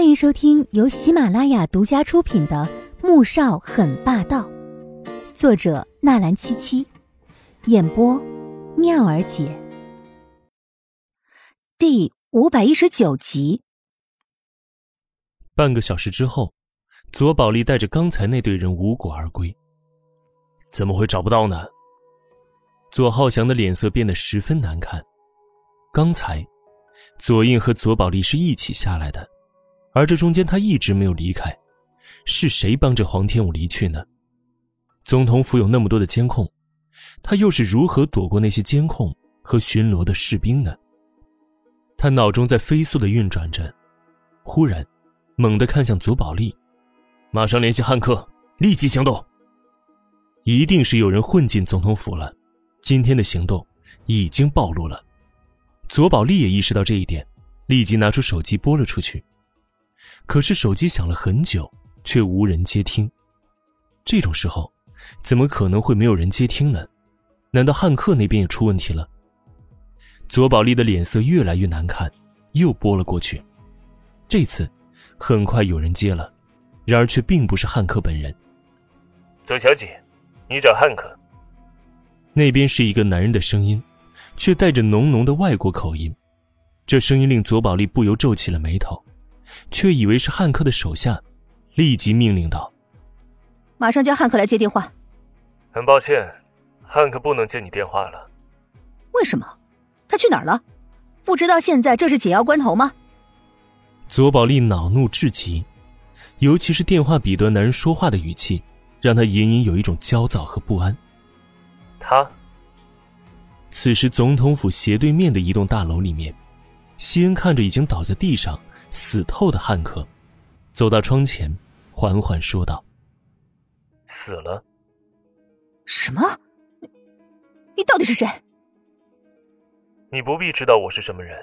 欢迎收听由喜马拉雅独家出品的《穆少很霸道》，作者纳兰七七，演播妙儿姐，第五百一十九集。半个小时之后，左宝莉带着刚才那队人无果而归。怎么会找不到呢？左浩翔的脸色变得十分难看。刚才，左印和左宝莉是一起下来的。而这中间他一直没有离开，是谁帮着黄天武离去呢？总统府有那么多的监控，他又是如何躲过那些监控和巡逻的士兵呢？他脑中在飞速的运转着，忽然，猛地看向左宝莉，马上联系汉克，立即行动。一定是有人混进总统府了，今天的行动已经暴露了。左宝莉也意识到这一点，立即拿出手机拨了出去。可是手机响了很久，却无人接听。这种时候，怎么可能会没有人接听呢？难道汉克那边也出问题了？左宝莉的脸色越来越难看，又拨了过去。这次，很快有人接了，然而却并不是汉克本人。左小姐，你找汉克。那边是一个男人的声音，却带着浓浓的外国口音。这声音令左宝莉不由皱起了眉头。却以为是汉克的手下，立即命令道：“马上叫汉克来接电话。”很抱歉，汉克不能接你电话了。为什么？他去哪儿了？不知道现在这是紧要关头吗？左宝丽恼怒至极，尤其是电话彼端男人说话的语气，让他隐隐有一种焦躁和不安。他。此时，总统府斜对面的一栋大楼里面，西恩看着已经倒在地上。死透的汉克，走到窗前，缓缓说道：“死了。”“什么？你你到底是谁？”“你不必知道我是什么人，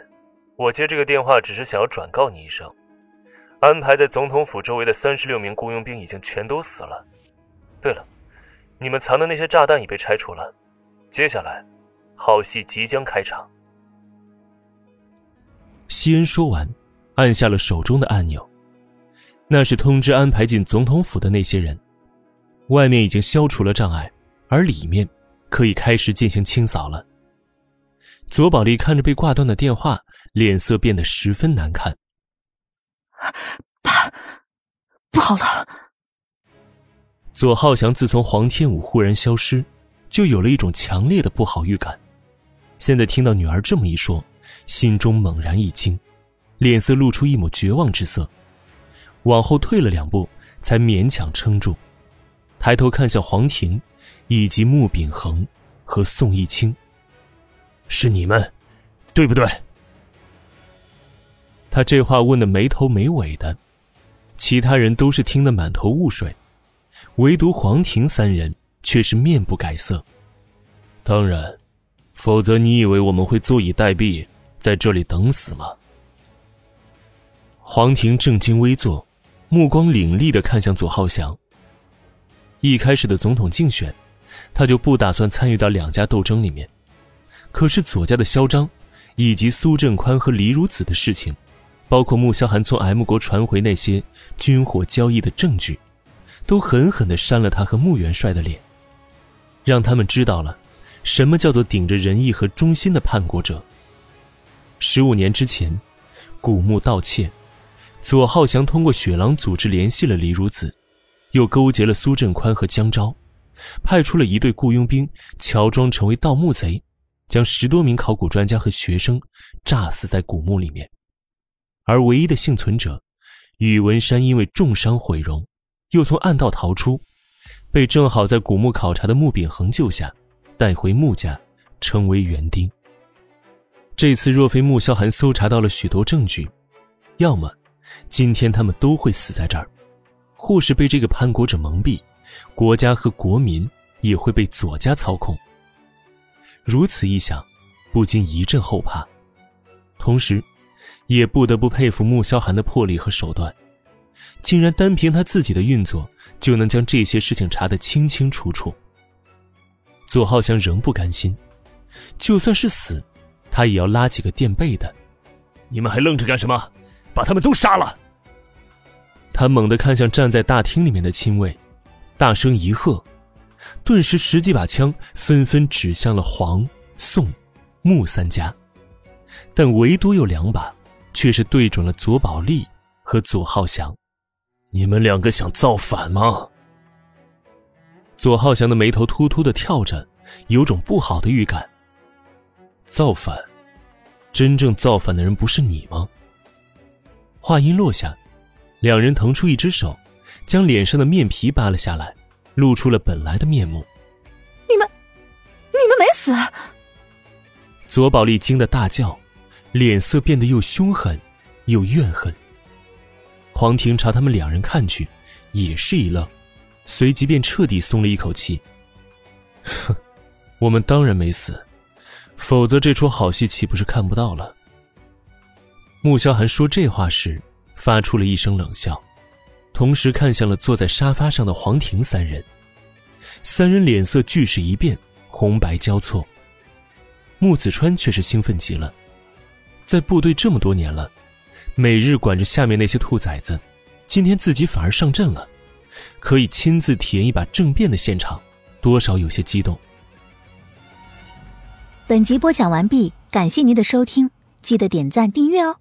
我接这个电话只是想要转告你一声，安排在总统府周围的三十六名雇佣兵已经全都死了。对了，你们藏的那些炸弹已被拆除了，接下来，好戏即将开场。”西恩说完。按下了手中的按钮，那是通知安排进总统府的那些人。外面已经消除了障碍，而里面可以开始进行清扫了。左宝莉看着被挂断的电话，脸色变得十分难看。爸，不好了！左浩翔自从黄天武忽然消失，就有了一种强烈的不好预感。现在听到女儿这么一说，心中猛然一惊。脸色露出一抹绝望之色，往后退了两步，才勉强撑住，抬头看向黄婷，以及穆秉恒和宋义清。是你们，对不对？他这话问的没头没尾的，其他人都是听得满头雾水，唯独黄婷三人却是面不改色。当然，否则你以为我们会坐以待毙，在这里等死吗？黄庭正襟危坐，目光凌厉的看向左浩翔。一开始的总统竞选，他就不打算参与到两家斗争里面。可是左家的嚣张，以及苏振宽和黎如子的事情，包括穆萧寒从 M 国传回那些军火交易的证据，都狠狠的扇了他和穆元帅的脸，让他们知道了，什么叫做顶着仁义和忠心的叛国者。十五年之前，古墓盗窃。左浩翔通过雪狼组织联系了李如子，又勾结了苏振宽和江昭，派出了一队雇佣兵，乔装成为盗墓贼，将十多名考古专家和学生炸死在古墓里面。而唯一的幸存者宇文山因为重伤毁容，又从暗道逃出，被正好在古墓考察的穆秉恒救下，带回穆家，成为园丁。这次若非穆萧寒搜查到了许多证据，要么。今天他们都会死在这儿，或是被这个叛国者蒙蔽，国家和国民也会被左家操控。如此一想，不禁一阵后怕，同时，也不得不佩服穆萧寒的魄力和手段，竟然单凭他自己的运作就能将这些事情查得清清楚楚。左浩翔仍不甘心，就算是死，他也要拉几个垫背的。你们还愣着干什么？把他们都杀了！他猛地看向站在大厅里面的亲卫，大声一喝，顿时十几把枪纷纷指向了黄、宋、穆三家，但唯独有两把，却是对准了左宝利和左浩翔。你们两个想造反吗？左浩翔的眉头突突的跳着，有种不好的预感。造反？真正造反的人不是你吗？话音落下，两人腾出一只手，将脸上的面皮扒了下来，露出了本来的面目。你们，你们没死！左宝丽惊得大叫，脸色变得又凶狠，又怨恨。黄庭朝他们两人看去，也是一愣，随即便彻底松了一口气。哼，我们当然没死，否则这出好戏岂不是看不到了？穆萧寒说这话时，发出了一声冷笑，同时看向了坐在沙发上的黄庭三人。三人脸色俱是一变，红白交错。穆子川却是兴奋极了，在部队这么多年了。每日管着下面那些兔崽子，今天自己反而上阵了，可以亲自体验一把政变的现场，多少有些激动。本集播讲完毕，感谢您的收听，记得点赞订阅哦。